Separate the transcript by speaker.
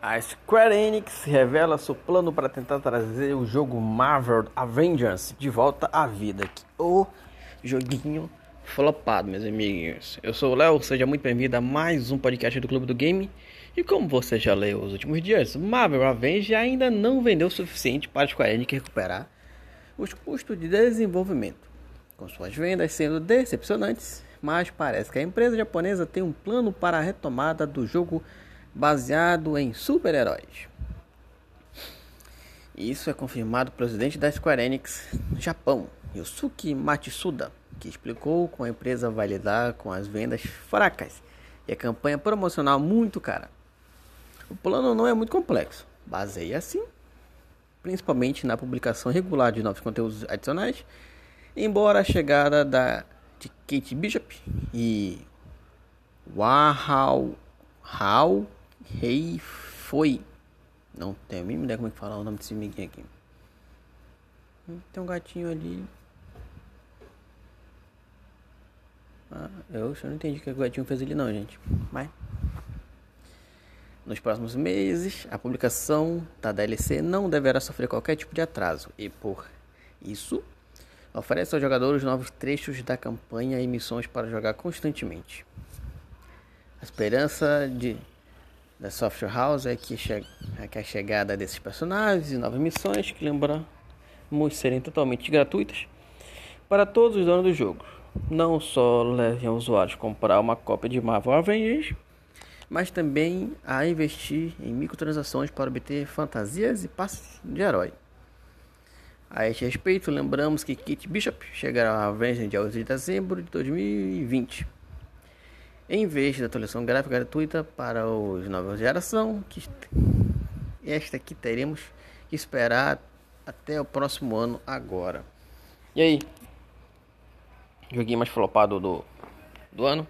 Speaker 1: A Square Enix revela seu plano para tentar trazer o jogo Marvel Avengers de volta à vida. O joguinho flopado, meus amiguinhos. Eu sou o Léo, seja muito bem-vindo a mais um podcast do Clube do Game. E como você já leu os últimos dias, Marvel Avengers ainda não vendeu o suficiente para a Square Enix recuperar os custos de desenvolvimento, com suas vendas sendo decepcionantes. Mas parece que a empresa japonesa tem um plano para a retomada do jogo baseado em super-heróis. Isso é confirmado pelo presidente da Square Enix Japão, Yosuke Matsuda, que explicou como a empresa vai lidar com as vendas fracas e a campanha promocional muito cara. O plano não é muito complexo, baseia assim, principalmente na publicação regular de novos conteúdos adicionais, embora a chegada da de Kate Bishop e Wahao Rei foi. Não tenho a mínima ideia como é que fala o nome desse amiguinho aqui. Tem um gatinho ali. Ah, eu não entendi o que o gatinho fez ali não, gente. Mas. Nos próximos meses, a publicação da DLC não deverá sofrer qualquer tipo de atraso. E por isso, oferece aos jogadores novos trechos da campanha e missões para jogar constantemente. A esperança de da Software House é que, é que a chegada desses personagens e novas missões, que lembramos serem totalmente gratuitas para todos os donos do jogo. Não só levem os usuários a comprar uma cópia de Marvel Avengers, mas também a investir em microtransações para obter fantasias e passes de herói. A este respeito, lembramos que Kit Bishop chegará a Avengers dia 8 de dezembro de 2020 em vez da atualização gráfica gratuita para os nova geração, que esta aqui teremos que esperar até o próximo ano agora. E aí? Joguinho mais flopado do, do ano?